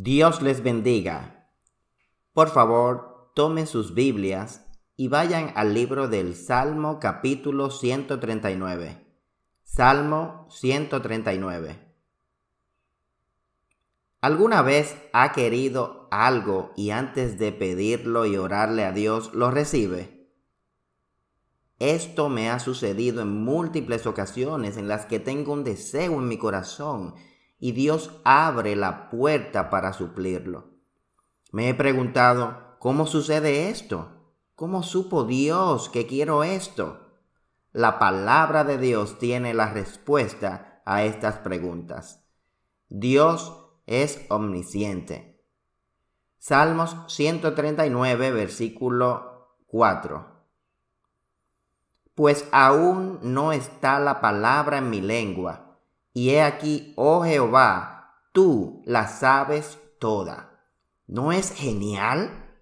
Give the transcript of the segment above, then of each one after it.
Dios les bendiga. Por favor, tomen sus Biblias y vayan al libro del Salmo capítulo 139. Salmo 139. ¿Alguna vez ha querido algo y antes de pedirlo y orarle a Dios lo recibe? Esto me ha sucedido en múltiples ocasiones en las que tengo un deseo en mi corazón y Dios abre la puerta para suplirlo. Me he preguntado, ¿cómo sucede esto? ¿Cómo supo Dios que quiero esto? La palabra de Dios tiene la respuesta a estas preguntas. Dios es omnisciente. Salmos 139, versículo 4. Pues aún no está la palabra en mi lengua y he aquí, oh Jehová, tú la sabes toda. ¿No es genial?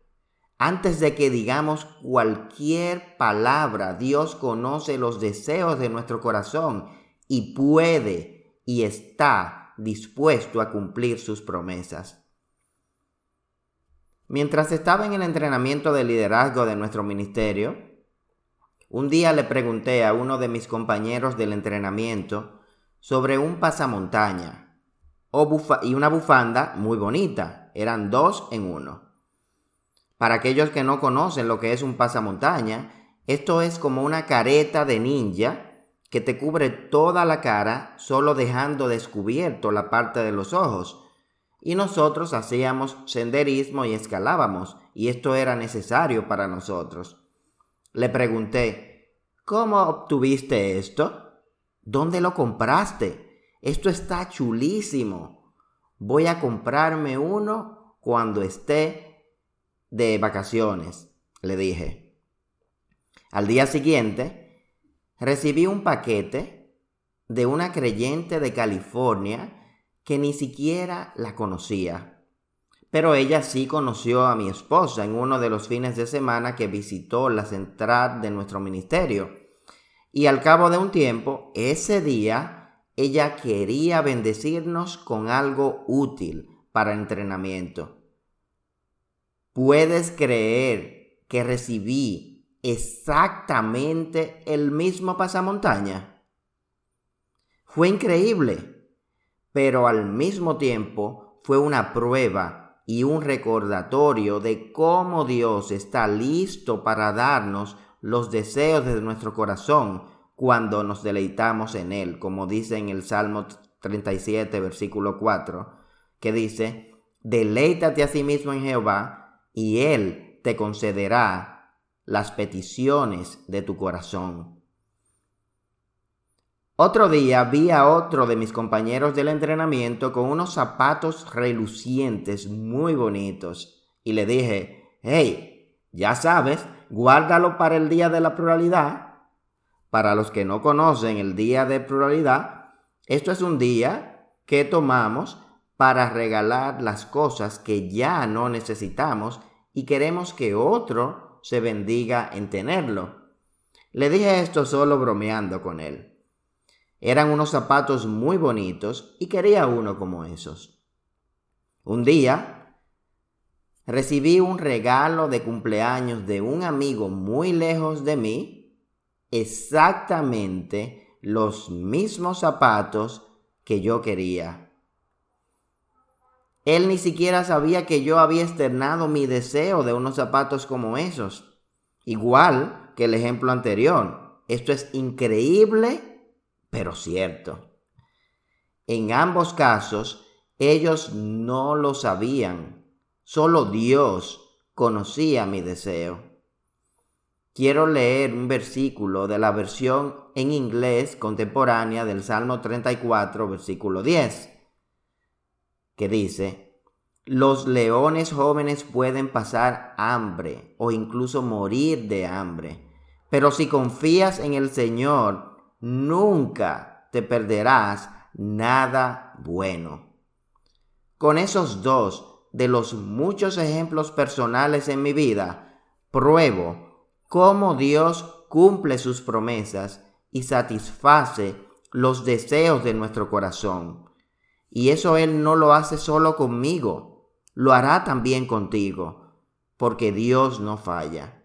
Antes de que digamos cualquier palabra, Dios conoce los deseos de nuestro corazón y puede y está dispuesto a cumplir sus promesas. Mientras estaba en el entrenamiento de liderazgo de nuestro ministerio, un día le pregunté a uno de mis compañeros del entrenamiento sobre un pasamontaña y una bufanda muy bonita. Eran dos en uno. Para aquellos que no conocen lo que es un pasamontaña, esto es como una careta de ninja que te cubre toda la cara solo dejando descubierto la parte de los ojos. Y nosotros hacíamos senderismo y escalábamos, y esto era necesario para nosotros. Le pregunté, ¿cómo obtuviste esto? ¿Dónde lo compraste? Esto está chulísimo. Voy a comprarme uno cuando esté de vacaciones, le dije. Al día siguiente, recibí un paquete de una creyente de California que ni siquiera la conocía. Pero ella sí conoció a mi esposa en uno de los fines de semana que visitó la central de nuestro ministerio. Y al cabo de un tiempo, ese día, ella quería bendecirnos con algo útil para entrenamiento. ¿Puedes creer que recibí exactamente el mismo pasamontaña? Fue increíble, pero al mismo tiempo fue una prueba y un recordatorio de cómo Dios está listo para darnos los deseos de nuestro corazón cuando nos deleitamos en Él, como dice en el Salmo 37, versículo 4, que dice, deleítate a sí mismo en Jehová y Él te concederá las peticiones de tu corazón. Otro día vi a otro de mis compañeros del entrenamiento con unos zapatos relucientes muy bonitos y le dije, hey, ya sabes, guárdalo para el día de la pluralidad. Para los que no conocen el día de pluralidad, esto es un día que tomamos para regalar las cosas que ya no necesitamos y queremos que otro se bendiga en tenerlo. Le dije esto solo bromeando con él. Eran unos zapatos muy bonitos y quería uno como esos. Un día recibí un regalo de cumpleaños de un amigo muy lejos de mí, exactamente los mismos zapatos que yo quería. Él ni siquiera sabía que yo había externado mi deseo de unos zapatos como esos. Igual que el ejemplo anterior. Esto es increíble, pero cierto. En ambos casos, ellos no lo sabían Solo Dios conocía mi deseo. Quiero leer un versículo de la versión en inglés contemporánea del Salmo 34, versículo 10, que dice, los leones jóvenes pueden pasar hambre o incluso morir de hambre, pero si confías en el Señor, nunca te perderás nada bueno. Con esos dos de los muchos ejemplos personales en mi vida, pruebo cómo Dios cumple sus promesas y satisface los deseos de nuestro corazón. Y eso Él no lo hace solo conmigo, lo hará también contigo, porque Dios no falla.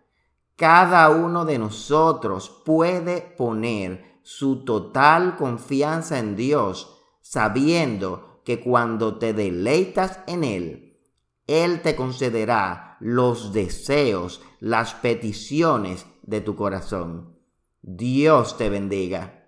Cada uno de nosotros puede poner su total confianza en Dios, sabiendo que cuando te deleitas en Él, Él te concederá los deseos, las peticiones de tu corazón. Dios te bendiga.